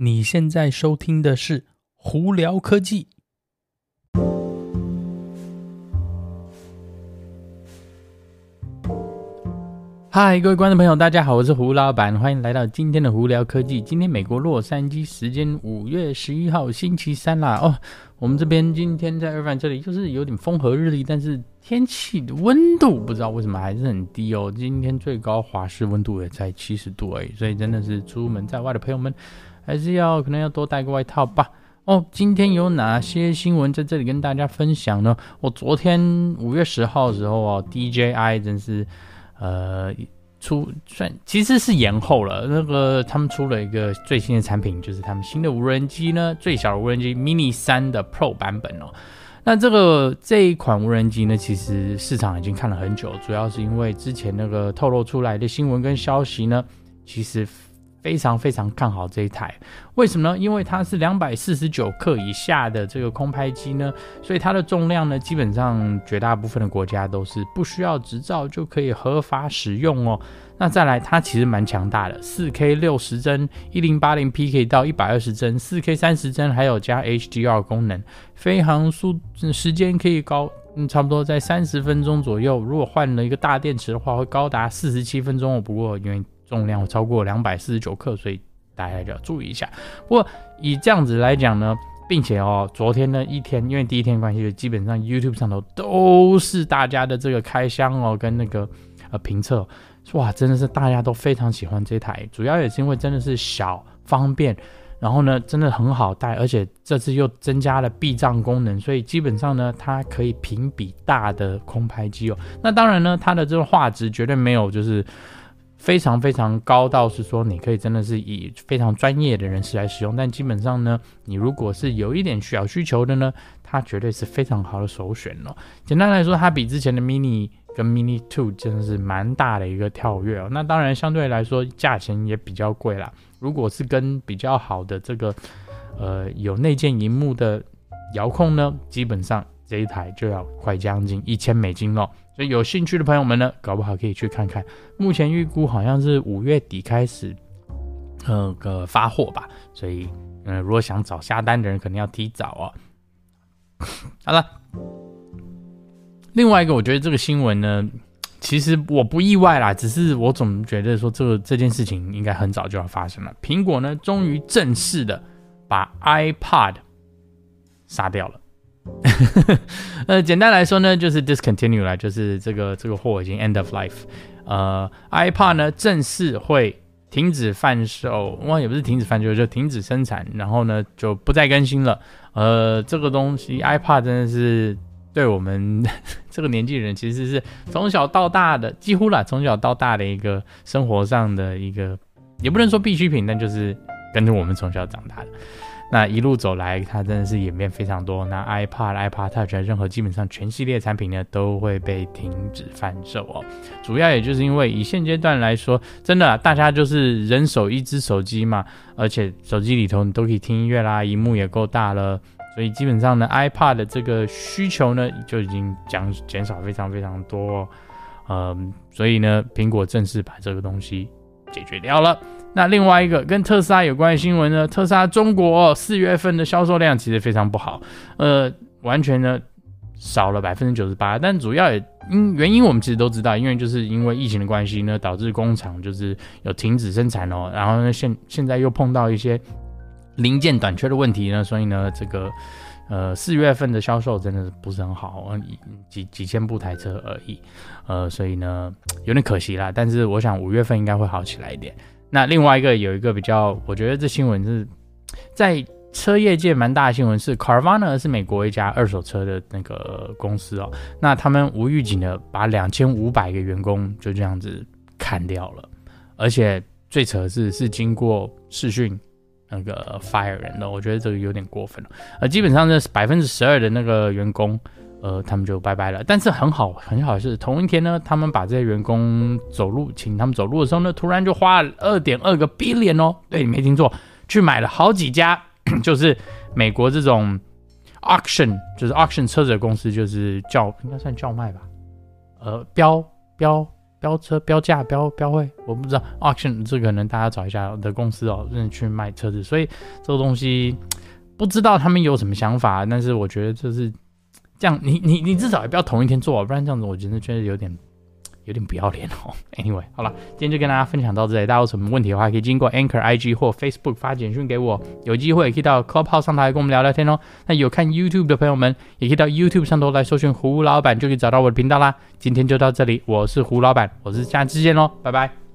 你现在收听的是《胡聊科技》。嗨，各位观众朋友，大家好，我是胡老板，欢迎来到今天的《胡聊科技》。今天美国洛杉矶时间五月十一号星期三啦。哦，我们这边今天在二范这里就是有点风和日丽，但是天气的温度不知道为什么还是很低哦。今天最高华氏温度也才七十度而已，所以真的是出门在外的朋友们。还是要可能要多带个外套吧。哦，今天有哪些新闻在这里跟大家分享呢？我、昨天五月十号的时候哦，DJI 真是呃出算其实是延后了。那个他们出了一个最新的产品，就是他们新的无人机呢，最小的无人机 Mini 三的 Pro 版本哦。那这个这一款无人机呢，其实市场已经看了很久，主要是因为之前那个透露出来的新闻跟消息呢，其实。非常非常看好这一台，为什么呢？因为它是两百四十九克以下的这个空拍机呢，所以它的重量呢，基本上绝大部分的国家都是不需要执照就可以合法使用哦。那再来，它其实蛮强大的，四 K 六十帧，一零八零 P 可以到一百二十帧，四 K 三十帧，还有加 HDR 功能，飞行速时间可以高，嗯，差不多在三十分钟左右。如果换了一个大电池的话，会高达四十七分钟哦。不过因为重量超过两百四十九克，所以大家就要注意一下。不过以这样子来讲呢，并且哦，昨天呢一天，因为第一天关系，基本上 YouTube 上头都是大家的这个开箱哦，跟那个呃评测，哇，真的是大家都非常喜欢这台。主要也是因为真的是小方便，然后呢真的很好带，而且这次又增加了避障功能，所以基本上呢它可以评比大的空拍机哦。那当然呢，它的这个画质绝对没有就是。非常非常高到是说，你可以真的是以非常专业的人士来使用，但基本上呢，你如果是有一点小需求的呢，它绝对是非常好的首选哦。简单来说，它比之前的 Mini 跟 Mini Two 真的是蛮大的一个跳跃哦。那当然相对来说价钱也比较贵啦。如果是跟比较好的这个呃有内建荧幕的遥控呢，基本上这一台就要快将近一千美金了。所以有兴趣的朋友们呢，搞不好可以去看看。目前预估好像是五月底开始，呃个发货吧。所以，嗯、如果想找下单的人，可能要提早哦。好了，另外一个，我觉得这个新闻呢，其实我不意外啦，只是我总觉得说这个这件事情应该很早就要发生了。苹果呢，终于正式的把 iPod 杀掉了。呃，简单来说呢，就是 discontinue 了，就是这个这个货已经 end of life。呃，iPod 呢正式会停止贩售，哇，也不是停止贩售，就停止生产，然后呢就不再更新了。呃，这个东西 iPod 真的是对我们 这个年纪人，其实是从小到大的，几乎啦，从小到大的一个生活上的一个，也不能说必需品，但就是跟着我们从小长大的。那一路走来，它真的是演变非常多。那 iPad、iPad Touch 任何基本上全系列产品呢，都会被停止贩售哦。主要也就是因为以现阶段来说，真的大家就是人手一只手机嘛，而且手机里头你都可以听音乐啦，荧幕也够大了，所以基本上呢，iPad 的这个需求呢就已经减减少非常非常多。嗯，所以呢，苹果正式把这个东西解决掉了。那另外一个跟特斯拉有关的新闻呢？特斯拉中国四月份的销售量其实非常不好，呃，完全呢少了百分之九十八。但主要也因原因我们其实都知道，因为就是因为疫情的关系呢，导致工厂就是有停止生产哦。然后呢，现现在又碰到一些零件短缺的问题呢，所以呢，这个呃四月份的销售真的是不是很好，几几千部台车而已，呃，所以呢有点可惜啦。但是我想五月份应该会好起来一点。那另外一个有一个比较，我觉得这新闻是在车业界蛮大的新闻，是 Carvana 是美国一家二手车的那个公司哦。那他们无预警的把两千五百个员工就这样子砍掉了，而且最扯的是是经过视讯那个 fire 人的，我觉得这个有点过分了。呃，基本上是百分之十二的那个员工。呃，他们就拜拜了。但是很好，很好是同一天呢，他们把这些员工走路，请他们走路的时候呢，突然就花了二点二个 billion 哦，对，你没听错，去买了好几家，就是美国这种 auction，就是 auction 车子的公司，就是叫应该算叫卖吧，呃，标标标车标价标标会，我不知道。auction 这个可能大家找一下的公司哦，认去卖车子，所以这个东西不知道他们有什么想法，但是我觉得这是这样，你你你至少也不要同一天做，不然这样子我真的觉得有点。有点不要脸哦。Anyway，好了，今天就跟大家分享到这里。大家有什么问题的话，可以经过 Anchor IG 或 Facebook 发简讯给我。有机会也可以到 Clubhouse 上台跟我们聊聊天哦。那有看 YouTube 的朋友们，也可以到 YouTube 上头来搜寻胡老板，就可以找到我的频道啦。今天就到这里，我是胡老板，我是下次见喽，拜拜。